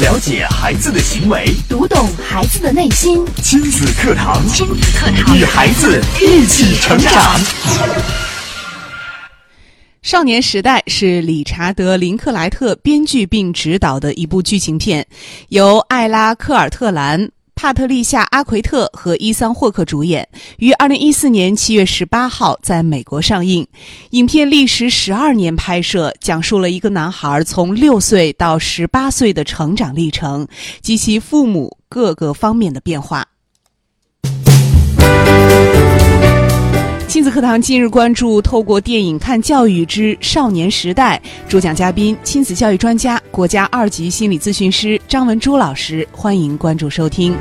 了解孩子的行为，读懂孩子的内心。亲子课堂，亲子课堂，与孩子一起成长。少年时代是理查德·林克莱特编剧并执导的一部剧情片，由艾拉·科尔特兰。帕特丽夏·阿奎特和伊桑·霍克主演，于二零一四年七月十八号在美国上映。影片历时十二年拍摄，讲述了一个男孩从六岁到十八岁的成长历程及其父母各个方面的变化。亲子课堂今日关注：透过电影看教育之少年时代。主讲嘉宾：亲子教育专家、国家二级心理咨询师张文珠老师。欢迎关注收听。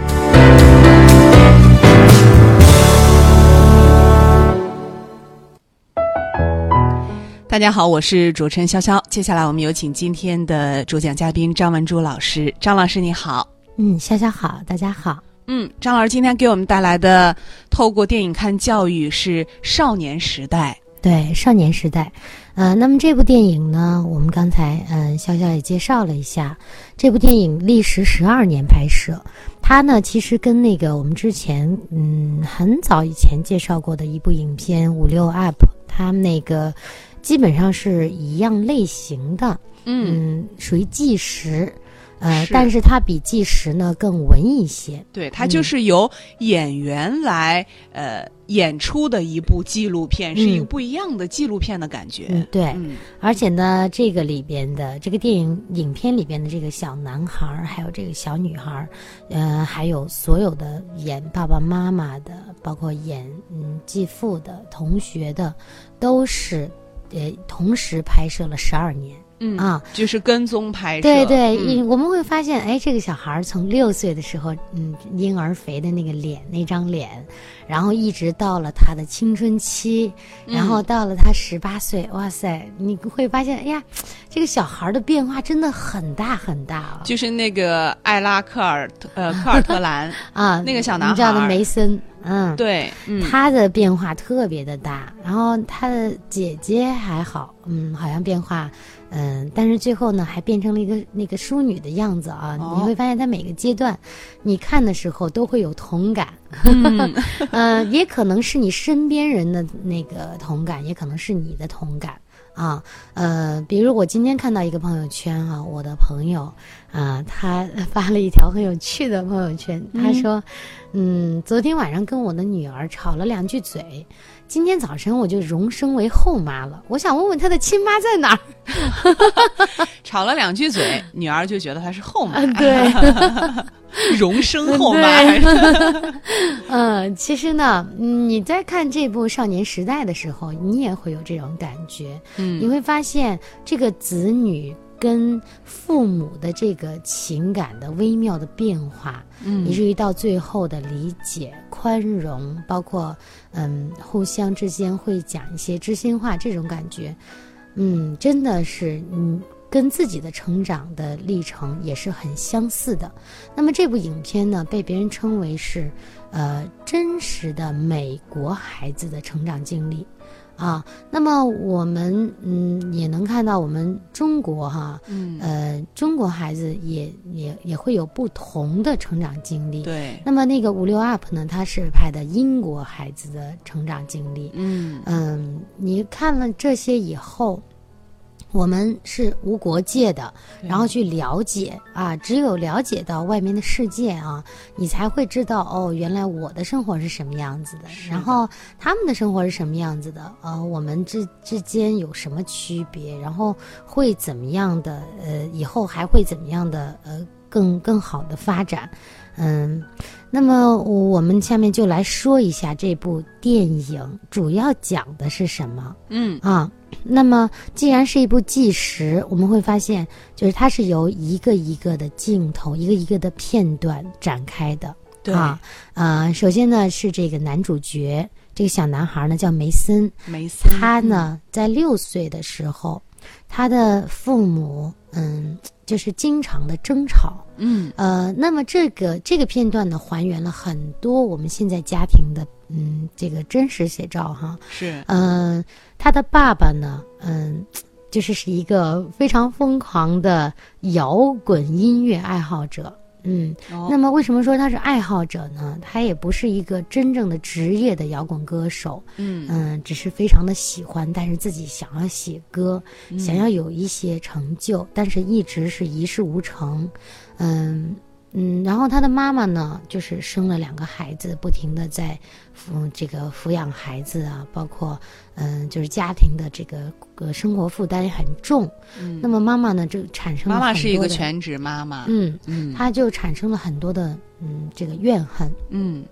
大家好，我是主持人潇潇。接下来我们有请今天的主讲嘉宾张文珠老师。张老师你好。嗯，潇潇好，大家好。嗯，张老师今天给我们带来的《透过电影看教育》是《少年时代》。对，《少年时代》。呃，那么这部电影呢，我们刚才嗯，潇潇也介绍了一下，这部电影历时十二年拍摄。它呢，其实跟那个我们之前嗯很早以前介绍过的一部影片《五六 up》，它那个基本上是一样类型的，嗯，属于纪实。呃，但是它比纪实呢更文艺一些。对，它就是由演员来呃演出的一部纪录片，是一个不一样的纪录片的感觉。嗯，对。而且呢，这个里边的这个电影影片里边的这个小男孩儿，还有这个小女孩儿，呃，还有所有的演爸爸妈妈的，包括演嗯继父的同学的，都是呃同时拍摄了十二年。嗯啊，就是跟踪拍摄。对对，我们会发现，哎，这个小孩从六岁的时候，嗯，婴儿肥的那个脸，那张脸，然后一直到了他的青春期，然后到了他十八岁，哇塞，你会发现，哎呀，这个小孩的变化真的很大很大啊。就是那个艾拉克尔呃 科尔特兰 啊，那个小男孩叫的梅森，嗯，对，他的变化特别的大，然后他的姐姐还好，嗯，好像变化。嗯，但是最后呢，还变成了一个那个淑女的样子啊！你会发现，他每个阶段，你看的时候都会有同感，嗯，也可能是你身边人的那个同感，也可能是你的同感啊。呃，比如我今天看到一个朋友圈啊，我的朋友啊，他发了一条很有趣的朋友圈，他说，嗯，昨天晚上跟我的女儿吵了两句嘴。今天早晨我就荣升为后妈了，我想问问她的亲妈在哪儿？吵了两句嘴，女儿就觉得她是后妈，对，荣升后妈。嗯，其实呢，你在看这部《少年时代》的时候，你也会有这种感觉。嗯，你会发现这个子女。跟父母的这个情感的微妙的变化，嗯，以至于到最后的理解、宽容，包括嗯，互相之间会讲一些知心话，这种感觉，嗯，真的是嗯，跟自己的成长的历程也是很相似的。那么这部影片呢，被别人称为是呃真实的美国孩子的成长经历。啊，那么我们嗯也能看到我们中国哈，嗯呃中国孩子也也也会有不同的成长经历。对。那么那个五六 up 呢，它是拍的英国孩子的成长经历。嗯嗯，你看了这些以后。我们是无国界的，然后去了解啊，只有了解到外面的世界啊，你才会知道哦，原来我的生活是什么样子的，然后他们的生活是什么样子的，呃，我们之之间有什么区别，然后会怎么样的，呃，以后还会怎么样的，呃，更更好的发展，嗯。那么我们下面就来说一下这部电影主要讲的是什么。嗯啊，那么既然是一部纪实，我们会发现，就是它是由一个一个的镜头、一个一个的片段展开的。对啊，呃，首先呢是这个男主角，这个小男孩呢叫梅森。梅森，他呢在六岁的时候，他的父母嗯。就是经常的争吵，嗯，呃，那么这个这个片段呢，还原了很多我们现在家庭的，嗯，这个真实写照哈。是，嗯，他的爸爸呢，嗯，就是是一个非常疯狂的摇滚音乐爱好者。嗯，那么为什么说他是爱好者呢？他也不是一个真正的职业的摇滚歌手。嗯嗯，只是非常的喜欢，但是自己想要写歌，想要有一些成就，但是一直是一事无成。嗯。嗯，然后他的妈妈呢，就是生了两个孩子，不停的在抚这个抚养孩子啊，包括嗯，就是家庭的这个呃生活负担也很重。嗯，那么妈妈呢，就产生妈妈是一个全职妈妈。嗯嗯，她就产生了很多的嗯这个怨恨。嗯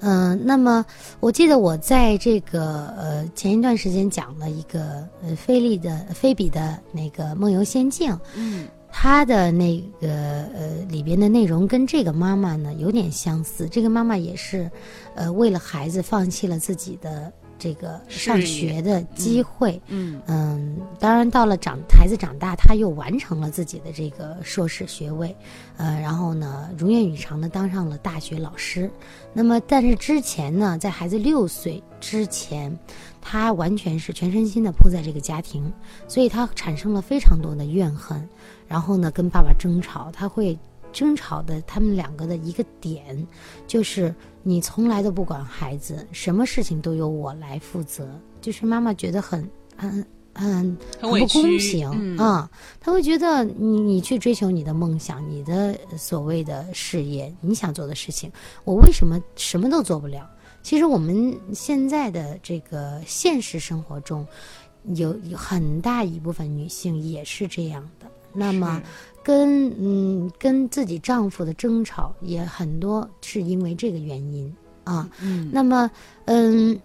嗯，那么我记得我在这个呃前一段时间讲了一个呃菲利的菲比的那个梦游仙境。嗯。他的那个呃里边的内容跟这个妈妈呢有点相似，这个妈妈也是，呃为了孩子放弃了自己的这个上学的机会，嗯嗯，当然到了长孩子长大，他又完成了自己的这个硕士学位，呃然后呢如愿以偿的当上了大学老师，那么但是之前呢在孩子六岁之前，他完全是全身心的扑在这个家庭，所以他产生了非常多的怨恨。然后呢，跟爸爸争吵，他会争吵的。他们两个的一个点，就是你从来都不管孩子，什么事情都由我来负责。就是妈妈觉得很很很很不公平啊，他会觉得你你去追求你的梦想，你的所谓的事业，你想做的事情，我为什么什么都做不了？其实我们现在的这个现实生活中，有有很大一部分女性也是这样的。那么，跟嗯跟自己丈夫的争吵也很多，是因为这个原因啊。嗯。那么，嗯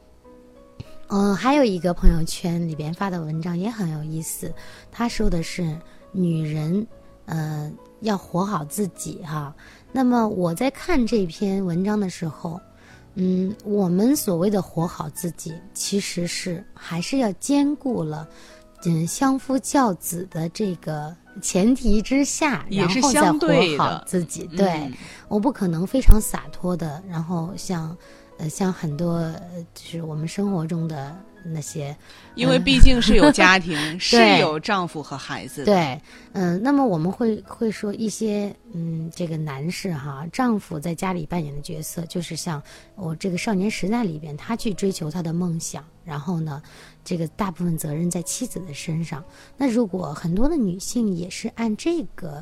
嗯，还有一个朋友圈里边发的文章也很有意思，他说的是女人，呃，要活好自己哈。那么我在看这篇文章的时候，嗯，我们所谓的活好自己，其实是还是要兼顾了，嗯，相夫教子的这个。前提之下，然后再活好自己。对，我不可能非常洒脱的，然后像，呃，像很多就是我们生活中的那些，因为毕竟是有家庭，是有丈夫和孩子的。对，嗯，那么我们会会说一些，嗯，这个男士哈，丈夫在家里扮演的角色，就是像我这个少年时代里边，他去追求他的梦想，然后呢。这个大部分责任在妻子的身上。那如果很多的女性也是按这个，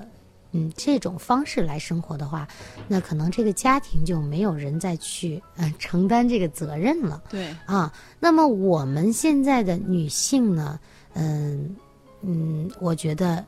嗯，这种方式来生活的话，那可能这个家庭就没有人再去嗯承担这个责任了。对啊，那么我们现在的女性呢，嗯嗯，我觉得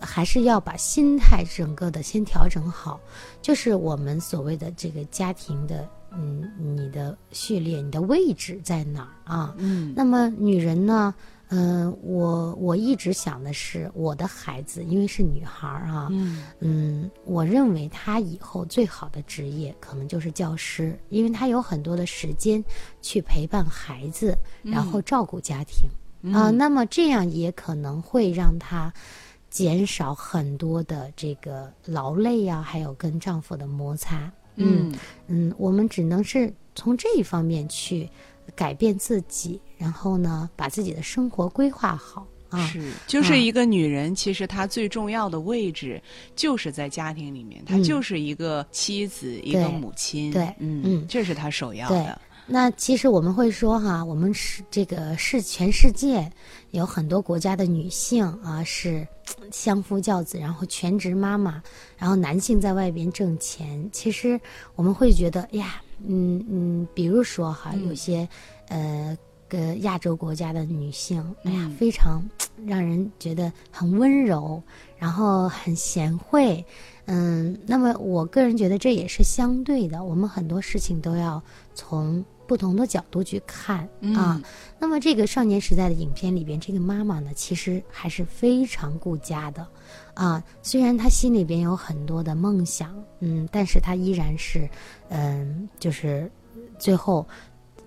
还是要把心态整个的先调整好，就是我们所谓的这个家庭的。嗯，你的序列，你的位置在哪儿啊？嗯，那么女人呢？嗯，我我一直想的是，我的孩子因为是女孩儿啊，嗯嗯，我认为她以后最好的职业可能就是教师，因为她有很多的时间去陪伴孩子，然后照顾家庭啊。那么这样也可能会让她减少很多的这个劳累呀，还有跟丈夫的摩擦。嗯嗯，我们只能是从这一方面去改变自己，然后呢，把自己的生活规划好啊。是，就是一个女人，其实她最重要的位置就是在家庭里面，她就是一个妻子，一个母亲。对，嗯嗯，这是她首要的。那其实我们会说哈，我们是这个是全世界有很多国家的女性啊是相夫教子，然后全职妈妈，然后男性在外边挣钱。其实我们会觉得呀，嗯嗯，比如说哈，有些呃个亚洲国家的女性，哎呀，非常让人觉得很温柔，然后很贤惠。嗯，那么我个人觉得这也是相对的，我们很多事情都要从。不同的角度去看啊，那么这个少年时代的影片里边，这个妈妈呢，其实还是非常顾家的，啊，虽然她心里边有很多的梦想，嗯，但是她依然是，嗯，就是最后，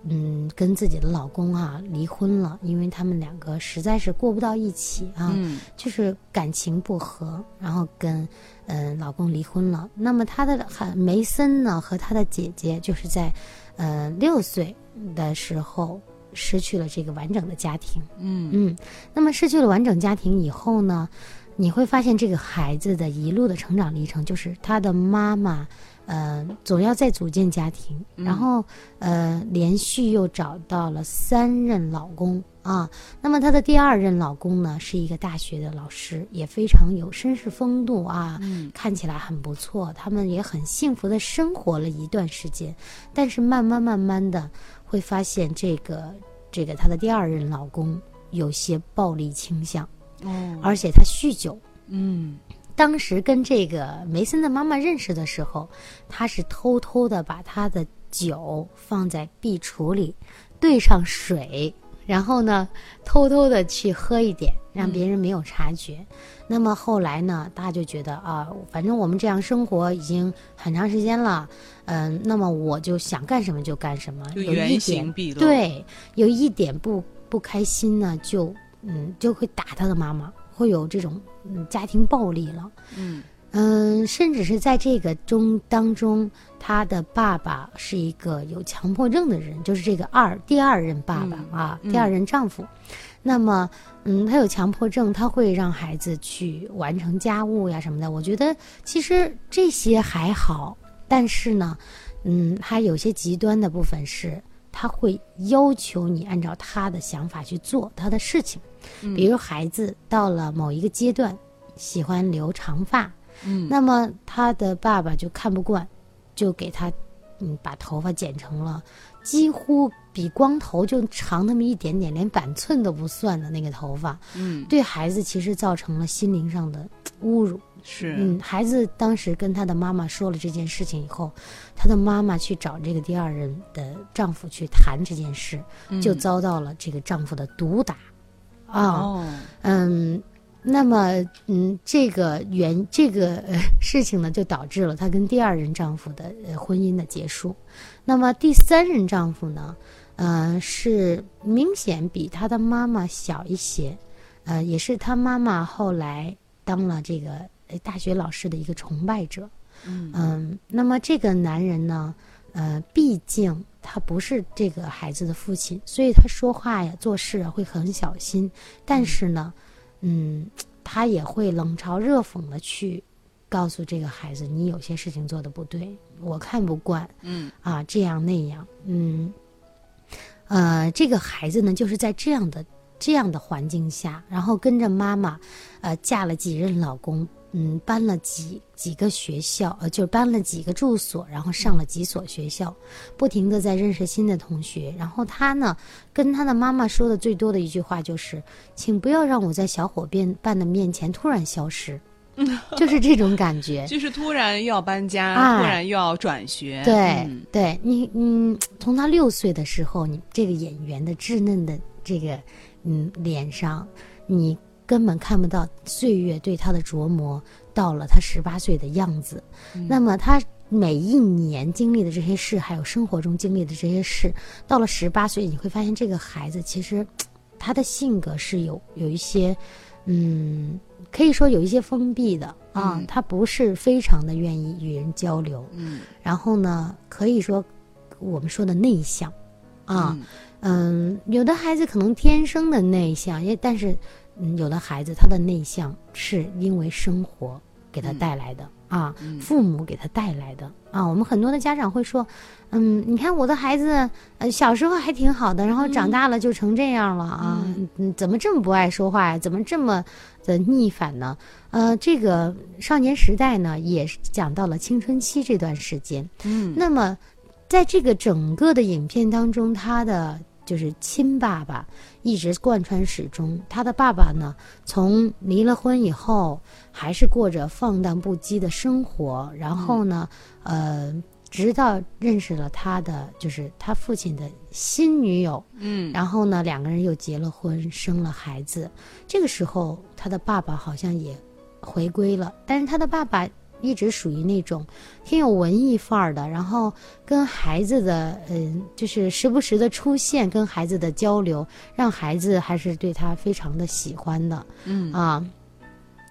嗯，跟自己的老公啊离婚了，因为他们两个实在是过不到一起啊，就是感情不和，然后跟嗯老公离婚了。那么她的梅森呢和她的姐姐就是在。呃，六岁的时候，失去了这个完整的家庭。嗯嗯，那么失去了完整家庭以后呢，你会发现这个孩子的一路的成长历程，就是他的妈妈，呃，总要再组建家庭，然后呃，连续又找到了三任老公啊。那么她的第二任老公呢，是一个大学的老师，也非常有绅士风度啊，看起来很不错。他们也很幸福的生活了一段时间，但是慢慢慢慢的会发现这个这个她的第二任老公有些暴力倾向。哦而且他酗酒。嗯当时跟这个梅森的妈妈认识的时候，他是偷偷的把他的酒放在壁橱里，兑上水，然后呢，偷偷的去喝一点，让别人没有察觉。那么后来呢，大家就觉得啊，反正我们这样生活已经很长时间了，嗯、那么我就想干什么就干什么，有一点对，有一点不不开心呢，就嗯就会打他的妈妈，会有这种嗯家庭暴力了。嗯嗯，甚至是在这个中当中，他的爸爸是一个有强迫症的人，就是这个二第二任爸爸、嗯啊，嗯第二任丈夫。那么，嗯，他有强迫症，他会让孩子去完成家务呀什么的。我觉得其实这些还好，但是呢，嗯，他有些极端的部分是，他会要求你按照他的想法去做他的事情。比如孩子到了某一个阶段，喜欢留长发，嗯。那么他的爸爸就看不惯，就给他嗯把头发剪成了几乎比光头就长那么一点点，连板寸都不算的那个头发，嗯。对孩子其实造成了心灵上的侮辱。是。嗯，孩子当时跟他的妈妈说了这件事情以后，他的妈妈去找这个第二任的丈夫去谈这件事，就遭到了这个丈夫的毒打，啊，哦嗯，那么嗯，这个原这个呃事情呢，就导致了她跟第二任丈夫的呃婚姻的结束。那么第三任丈夫呢，呃，是明显比她的妈妈小一些，呃，也是她妈妈后来当了这个呃大学老师的一个崇拜者。嗯那么这个男人呢，呃，毕竟他不是这个孩子的父亲，所以他说话呀、做事啊会很小心。但是呢，嗯，他也会冷嘲热讽的去告诉这个孩子，你有些事情做的不对，我看不惯。嗯啊，这样那样，嗯，呃，这个孩子呢，就是在这样的这样的环境下，然后跟着妈妈，呃，嫁了几任老公，嗯，搬了几几个学校，呃，就是搬了几个住所，然后上了几所学校，不停的在认识新的同学。然后他呢，跟他的妈妈说的最多的一句话就是，请不要让我在小伙伴伴的面前突然消失，就是这种感觉。就是突然又要搬家，哎突然又要转学，对、嗯对，你嗯，从他六岁的时候，你这个演员的稚嫩的这个嗯脸上，你根本看不到岁月对他的琢磨，到了他十八岁的样子。那么他每一年经历的这些事，还有生活中经历的这些事，到了十八岁，你会发现这个孩子其实他的性格是有有一些嗯。可以说有一些封闭的啊，嗯他不是非常的愿意与人交流，嗯然后呢，可以说我们说的内向啊，嗯有的孩子可能天生的内向，也但是嗯，有的孩子他的内向是因为生活给他带来的、啊，父母给他带来的啊。我们很多的家长会说，嗯，你看我的孩子，呃，小时候还挺好的，然后长大了就成这样了啊，嗯，怎么这么不爱说话呀？怎么这么的逆反呢？呃，这个少年时代呢，也是讲到了青春期这段时间。嗯那么，在这个整个的影片当中，他的就是亲爸爸一直贯穿始终。他的爸爸呢，从离了婚以后，还是过着放荡不羁的生活。然后呢，呃，直到认识了他的就是他父亲的新女友，嗯然后呢，两个人又结了婚，生了孩子。这个时候，他的爸爸好像也回归了，但是他的爸爸一直属于那种挺有文艺范儿的，然后跟孩子的嗯，就是时不时的出现，跟孩子的交流，让孩子还是对他非常的喜欢的。嗯啊。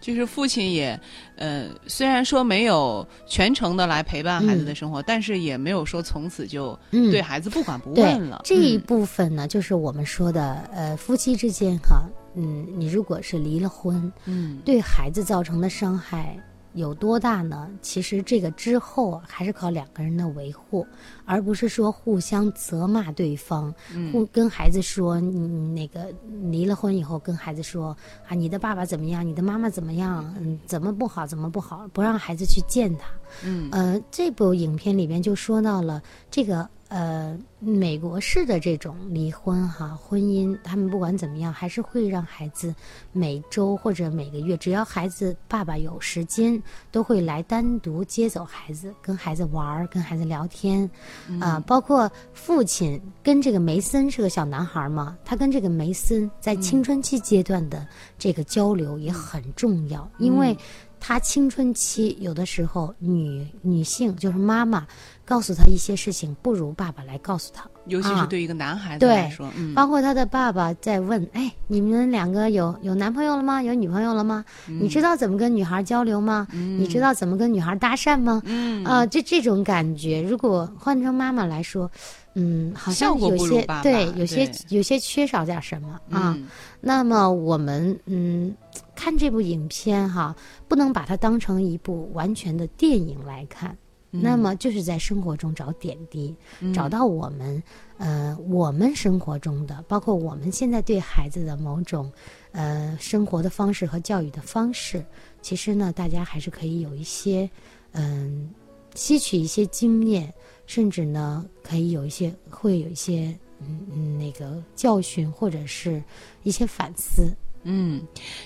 就是父亲也，呃，虽然说没有全程的来陪伴孩子的生活，但是也没有说从此就对孩子不管不问了。这一部分呢，就是我们说的，呃，夫妻之间哈，嗯，你如果是离了婚，嗯，对孩子造成的伤害。有多大呢？其实这个之后还是靠两个人的维护，而不是说互相责骂对方，互跟孩子说，你那个离了婚以后跟孩子说啊，你的爸爸怎么样，你的妈妈怎么样，嗯，怎么不好，怎么不好，不让孩子去见他。嗯，呃，这部影片里边就说到了这个。呃，美国式的这种离婚哈，婚姻，他们不管怎么样，还是会让孩子每周或者每个月，只要孩子爸爸有时间，都会来单独接走孩子，跟孩子玩儿，跟孩子聊天，啊，包括父亲跟这个梅森是个小男孩嘛，他跟这个梅森在青春期阶段的这个交流也很重要，因为。他青春期有的时候，女女性就是妈妈，告诉他一些事情，不如爸爸来告诉他。尤其是对一个男孩子来说，嗯，包括他的爸爸在问：“哎，你们两个有有男朋友了吗？有女朋友了吗？你知道怎么跟女孩交流吗？你知道怎么跟女孩搭讪吗？”嗯啊，这这种感觉，如果换成妈妈来说，嗯，好像有些对，有些有些缺少点什么啊。那么我们嗯。看这部影片哈，不能把它当成一部完全的电影来看，那么就是在生活中找点滴，找到我们呃我们生活中的，包括我们现在对孩子的某种呃生活的方式和教育的方式，其实呢，大家还是可以有一些嗯吸取一些经验，甚至呢可以有一些会有一些嗯嗯那个教训或者是一些反思。嗯，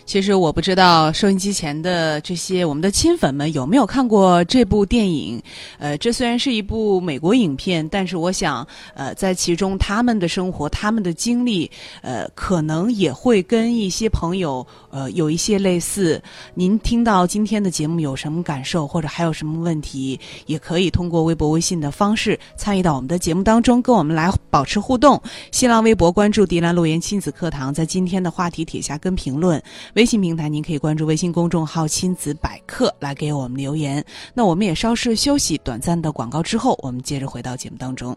其实我不知道收音机前的这些我们的亲粉们有没有看过这部电影。呃，这虽然是一部美国影片，但是我想，呃，在其中他们的生活、他们的经历，呃，可能也会跟一些朋友，呃，有一些类似。您听到今天的节目有什么感受，或者还有什么问题，也可以通过微博、微信的方式参与到我们的节目当中，跟我们来保持互动。新浪微博关注“迪兰路言亲子课堂”，在今天的话题帖下。跟评论，微信平台您可以关注微信公众号“亲子百科”来给我们留言。那我们也稍事休息，短暂的广告之后，我们接着回到节目当中。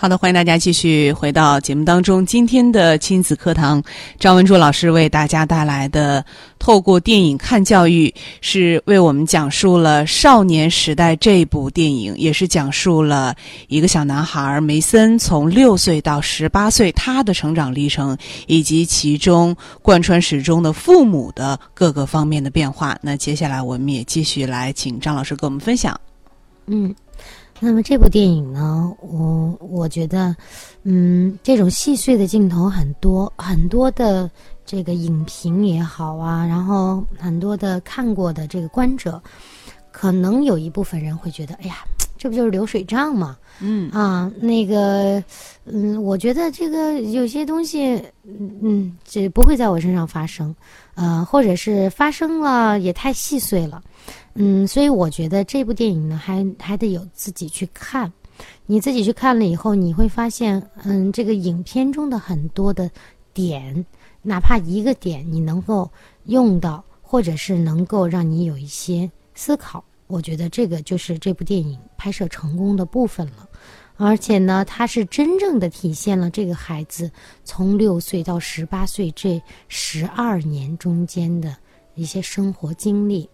好的，欢迎大家继续回到节目当中。今天的亲子课堂，张文柱老师为大家带来的《透过电影看教育》，是为我们讲述了《少年时代》这部电影，也是讲述了一个小男孩梅森从六岁到十八岁他的成长历程，以及其中贯穿始终的父母的各个方面的变化。那接下来，我们也继续来请张老师给我们分享。嗯。那么这部电影呢，我我觉得，嗯，这种细碎的镜头很多，很多的这个影评也好啊，然后很多的看过的这个观者，可能有一部分人会觉得，哎呀，这不就是流水账吗？嗯啊，那个，嗯，我觉得这个有些东西，嗯嗯，这不会在我身上发生，呃，或者是发生了也太细碎了。嗯，所以我觉得这部电影呢，还还得有自己去看。你自己去看了以后，你会发现，嗯，这个影片中的很多的点，哪怕一个点你能够用到，或者是能够让你有一些思考，我觉得这个就是这部电影拍摄成功的部分了。而且呢，它是真正的体现了这个孩子从六岁到十八岁这十二年中间的一些生活经历。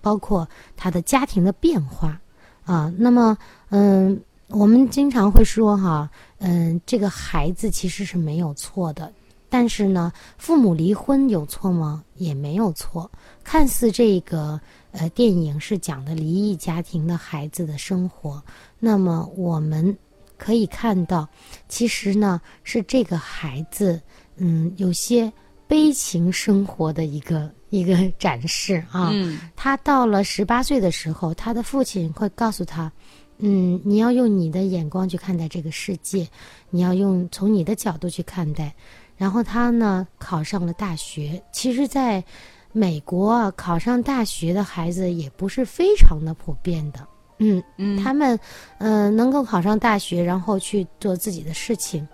包括他的家庭的变化，啊，那么，嗯，我们经常会说哈，嗯，这个孩子其实是没有错的，但是呢，父母离婚有错吗？也没有错。看似这个呃电影是讲的离异家庭的孩子的生活，那么我们可以看到，其实呢是这个孩子，嗯，有些悲情生活的一个一个展示啊。嗯他到了十八岁的时候，他的父亲会告诉他，嗯，你要用你的眼光去看待这个世界，你要用从你的角度去看待。然后他呢考上了大学。其实，在美国啊，考上大学的孩子也不是非常的普遍的。嗯，嗯，他们，呃，能够考上大学，然后去做自己的事情，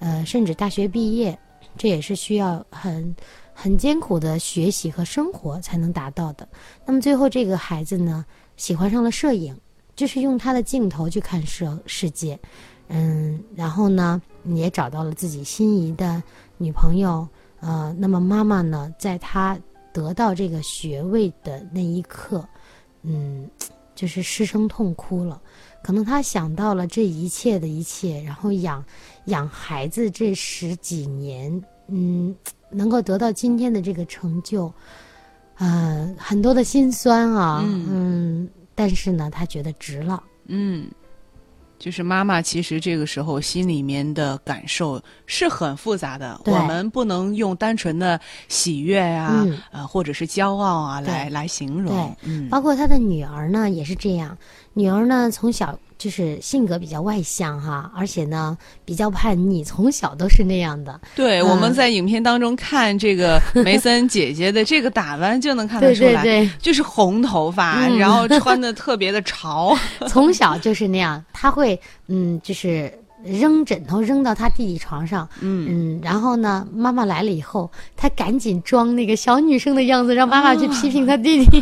呃，甚至大学毕业，这也是需要很很艰苦的学习和生活才能达到的。那么最后，这个孩子呢，喜欢上了摄影，就是用他的镜头去看世世界，嗯，然后呢，也找到了自己心仪的女朋友，呃，那么妈妈呢，在他得到这个学位的那一刻，嗯。就是失声痛哭了，可能他想到了这一切的一切，然后养养孩子这十几年，嗯，能够得到今天的这个成就，呃，很多的心酸啊，嗯。嗯，但是呢，他觉得值了，嗯，就是妈妈其实这个时候心里面的感受是很复杂的，我们不能用单纯的喜悦啊，嗯。呃，或者是骄傲啊来来形容。对，嗯，包括他的女儿呢，也是这样。女儿呢，从小就是性格比较外向哈，而且呢比较叛逆，从小都是那样的。对，嗯我们在影片当中看这个梅森姐姐的这个打扮，就能看得出来，对对，就是红头发，嗯然后穿的特别的潮，从小就是那样，她会嗯，就是扔枕头扔到他弟弟床上，嗯，嗯，然后呢，妈妈来了以后，他赶紧装那个小女生的样子，让妈妈去批评他弟弟，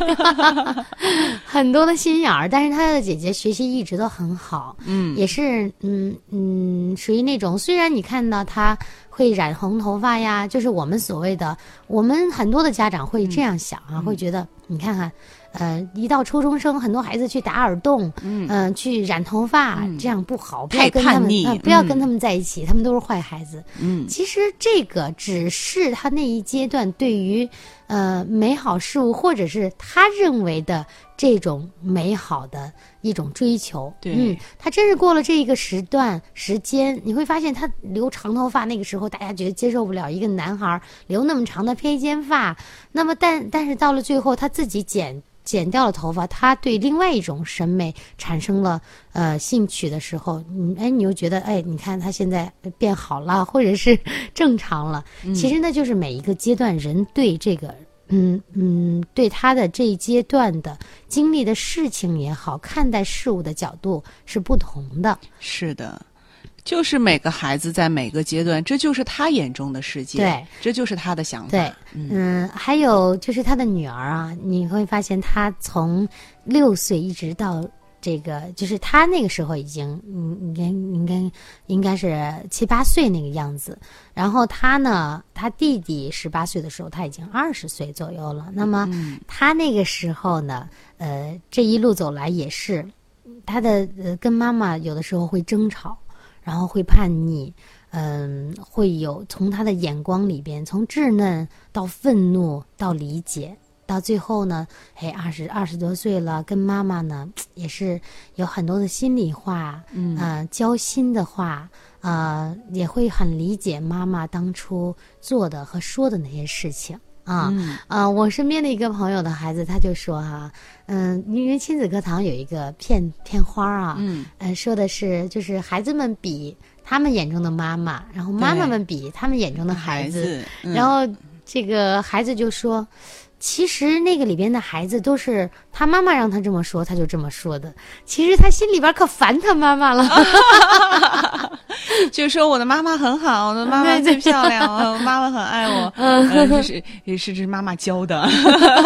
很多的心眼儿。但是他的姐姐学习一直都很好，嗯也是嗯嗯，属于那种虽然你看到他会染红头发呀，就是我们所谓的，我们很多的家长会这样想啊，会觉得你看看。呃，一到初中生，很多孩子去打耳洞，嗯呃去染头发，嗯这样不好，不太要跟他们，叛逆呃不要嗯跟他们在一起，他们都是坏孩子。嗯其实这个只是他那一阶段对于呃美好事物，或者是他认为的这种美好的一种追求。对嗯，他真是过了这一个时段时间，你会发现他留长头发，那个时候大家觉得接受不了一个男孩留那么长的披肩发。那么但但是到了最后，他自己剪。剪掉了头发，他对另外一种审美产生了呃兴趣的时候，你，哎，你又觉得，哎，你看他现在变好了，或者是正常了。其实那，就是每一个阶段人对这个，嗯嗯，对他的这一阶段的经历的事情也好，看待事物的角度是不同的。是的。就是每个孩子在每个阶段，这就是他眼中的世界，对，这就是他的想法。对，嗯，还有就是他的女儿啊，你会发现他从六岁一直到这个，就是他那个时候已经，嗯，应该应该应该是七八岁那个样子。然后他呢，他弟弟十八岁的时候，他已经二十岁左右了。那么他那个时候呢，呃，这一路走来也是他的呃跟妈妈有的时候会争吵。然后会叛逆，嗯，会有从他的眼光里边，从稚嫩到愤怒到理解，到最后呢，哎，二十二十多岁了，跟妈妈呢也是有很多的心里话，嗯，呃，交心的话，呃，也会很理解妈妈当初做的和说的那些事情。啊，嗯啊，我身边的一个朋友的孩子，他就说哈、嗯，因为亲子课堂有一个片片花啊，嗯，呃，说的是就是孩子们比他们眼中的妈妈，然后妈妈们比他们眼中的孩子，子，嗯然后这个孩子就说。其实那个里边的孩子都是他妈妈让他这么说，他就这么说的。其实他心里边可烦他妈妈了。就说我的妈妈很好，我的妈妈最漂亮，我妈妈很爱我，嗯，这是也是这是妈妈教的，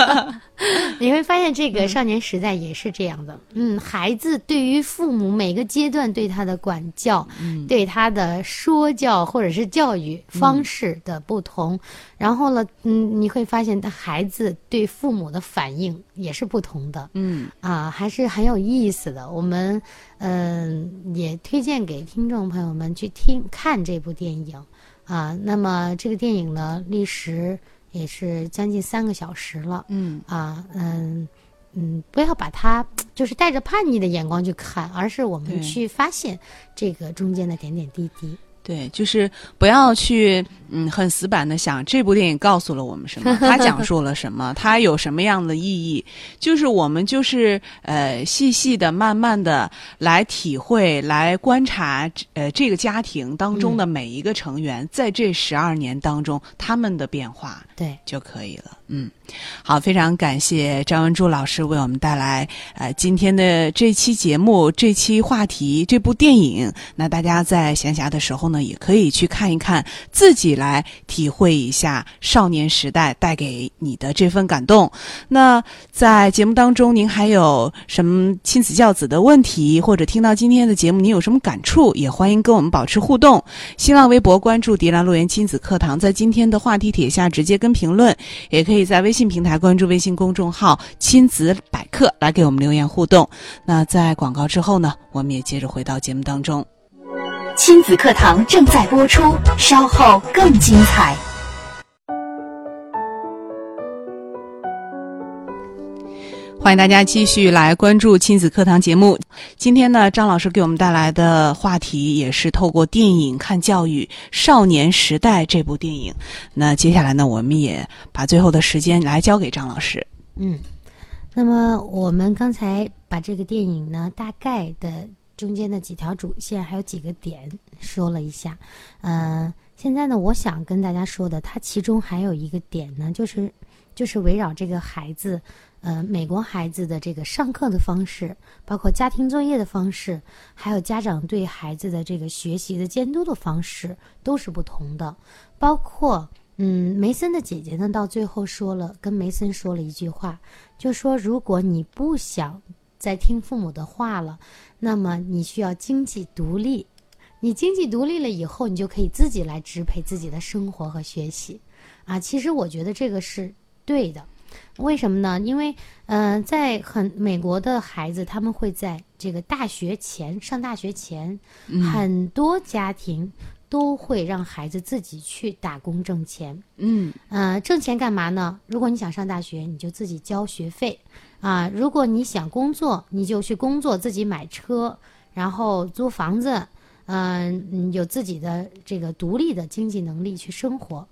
你会发现，这个少年时代也是这样的。嗯，孩子对于父母每个阶段对他的管教，嗯对他的说教或者是教育方式的不同，然后呢，嗯，你会发现，孩子对父母的反应也是不同的。嗯啊，还是很有意思的。我们嗯、也推荐给听众朋友们去听看这部电影啊。那么这个电影呢，历时也是将近三个小时了。嗯啊，嗯嗯，不要把它就是带着叛逆的眼光去看，而是我们去发现这个中间的点点滴滴。对，就是不要去嗯很死板的想这部电影告诉了我们什么，它讲述了什么，它有什么样的意义，就是我们就是呃细细的、慢慢的来体会、来观察呃这个家庭当中的每一个成员，在这十二年当中他们的变化。对，就可以了。嗯，好，非常感谢张文柱老师为我们带来呃今天的这期节目、这期话题、这部电影。那大家在闲暇的时候呢，也可以去看一看，自己来体会一下少年时代带给你的这份感动。那在节目当中，您还有什么亲子教子的问题，或者听到今天的节目您有什么感触，也欢迎跟我们保持互动。新浪微博关注“迪兰路园亲子课堂”，在今天的话题帖下直接跟评论，也可以在微信平台关注微信公众号“亲子百科”来给我们留言互动。那在广告之后呢，我们也接着回到节目当中。亲子课堂正在播出，稍后更精彩。欢迎大家继续来关注亲子课堂节目。今天呢，张老师给我们带来的话题也是透过电影看教育，《少年时代》这部电影。那接下来呢，我们也把最后的时间来交给张老师。嗯，那么我们刚才把这个电影呢，大概的中间的几条主线还有几个点说了一下。嗯、现在呢，我想跟大家说的，它其中还有一个点呢，就是就是围绕这个孩子，呃，美国孩子的这个上课的方式，包括家庭作业的方式，还有家长对孩子的这个学习的监督的方式，都是不同的。包括，嗯，梅森的姐姐呢，到最后说了，跟梅森说了一句话，就说如果你不想再听父母的话了，那么你需要经济独立。你经济独立了以后，你就可以自己来支配自己的生活和学习。啊，其实我觉得这个是对的。为什么呢？因为，呃，在很美国的孩子，他们会在这个大学前上大学前，很多家庭都会让孩子自己去打工挣钱。嗯呃，挣钱干嘛呢？如果你想上大学，你就自己交学费啊；如果你想工作，你就去工作，自己买车，然后租房子，嗯、嗯，有自己的这个独立的经济能力去生活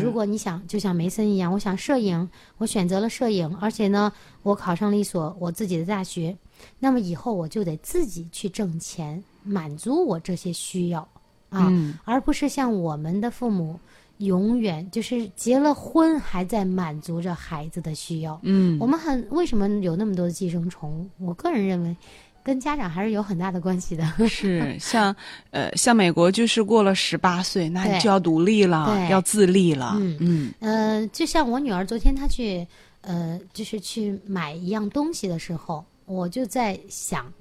如果你想，就像梅森一样，我想摄影，我选择了摄影，而且呢，我考上了一所我自己的大学，那么以后我就得自己去挣钱，满足我这些需要啊。嗯而不是像我们的父母，永远就是结了婚还在满足着孩子的需要。嗯我们很为什么有那么多的寄生虫？我个人认为，跟家长还是有很大的关系的。是像呃像美国就是过了十八岁，那你就要独立了，要自立了。嗯嗯呃，就像我女儿昨天她去，呃，就是去买一样东西的时候，我就在想，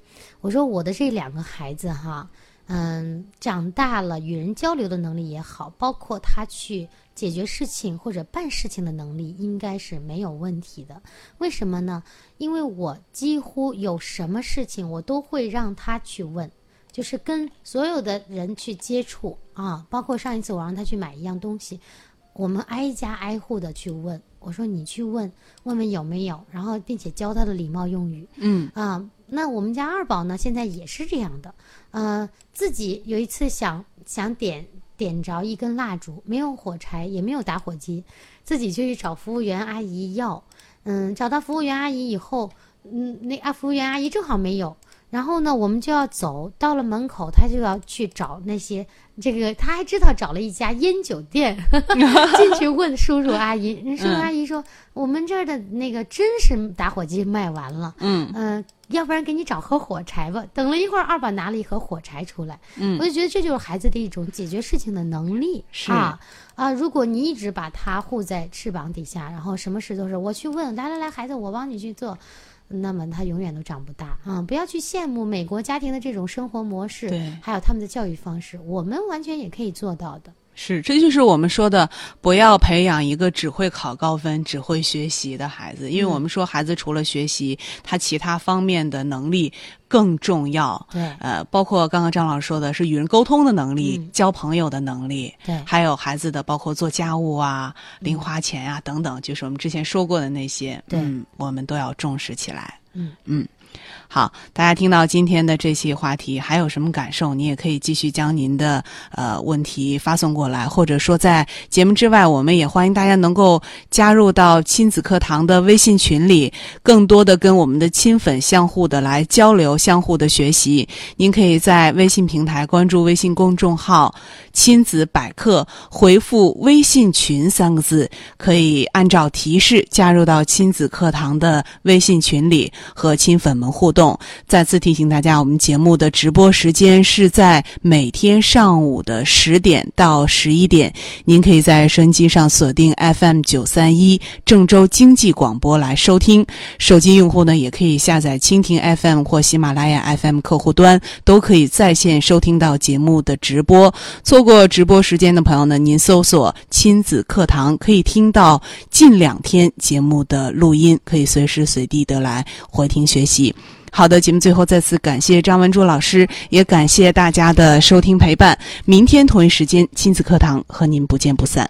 我说我的这两个孩子哈，嗯，长大了与人交流的能力也好，包括他去解决事情或者办事情的能力，应该是没有问题的。为什么呢？因为我几乎有什么事情，我都会让他去问。就是跟所有的人去接触啊，包括上一次我让他去买一样东西，我们挨家挨户的去问，我说你去问问问有没有，然后并且教他的礼貌用语嗯啊。那我们家二宝呢，现在也是这样的，呃，自己有一次想想点点着一根蜡烛，没有火柴，也没有打火机，自己就去找服务员阿姨要，嗯，找到服务员阿姨以后，嗯，那啊服务员阿姨正好没有。然后呢，我们就要走，到了门口，他就要去找那些这个，他还知道找了一家烟酒店，进去问叔叔阿姨。人叔叔阿姨说：“我们这儿的那个真是打火机卖完了，嗯嗯、要不然给你找盒火柴吧。”等了一会儿，二宝拿了一盒火柴出来，嗯我就觉得这就是孩子的一种解决事情的能力是啊啊！如果你一直把他护在翅膀底下，然后什么事都是我去问，来来来，孩子，我帮你去做。那么他永远都长不大啊！不要去羡慕美国家庭的这种生活模式，对还有他们的教育方式，我们完全也可以做到的是，这就是我们说的，不要培养一个只会考高分、只会学习的孩子，因为我们说孩子除了学习，他其他方面的能力更重要。对，呃，包括刚刚张老师说的是与人沟通的能力、交朋友的能力，对。还有孩子的包括做家务啊、零花钱啊等等，就是我们之前说过的那些，对。嗯，我们都要重视起来。嗯。嗯。好，大家听到今天的这期话题，还有什么感受？你也可以继续将您的呃问题发送过来，或者说在节目之外，我们也欢迎大家能够加入到亲子课堂的微信群里，更多的跟我们的亲粉相互的来交流，相互的学习。您可以在微信平台关注微信公众号“亲子百科”，回复“微信群”三个字，可以按照提示加入到亲子课堂的微信群里，和亲粉们互动。再次提醒大家，我们节目的直播时间是在每天上午的十点到十一点。您可以在收音机上锁定 FM 九三一郑州经济广播来收听。手机用户呢，也可以下载蜻蜓 FM 或喜马拉雅 FM 客户端，都可以在线收听到节目的直播。错过直播时间的朋友呢，您搜索“亲子课堂”，可以听到近两天节目的录音，可以随时随地的来回听学习。好的，节目最后再次感谢张文珠老师，也感谢大家的收听陪伴。明天同一时间，亲子课堂和您不见不散。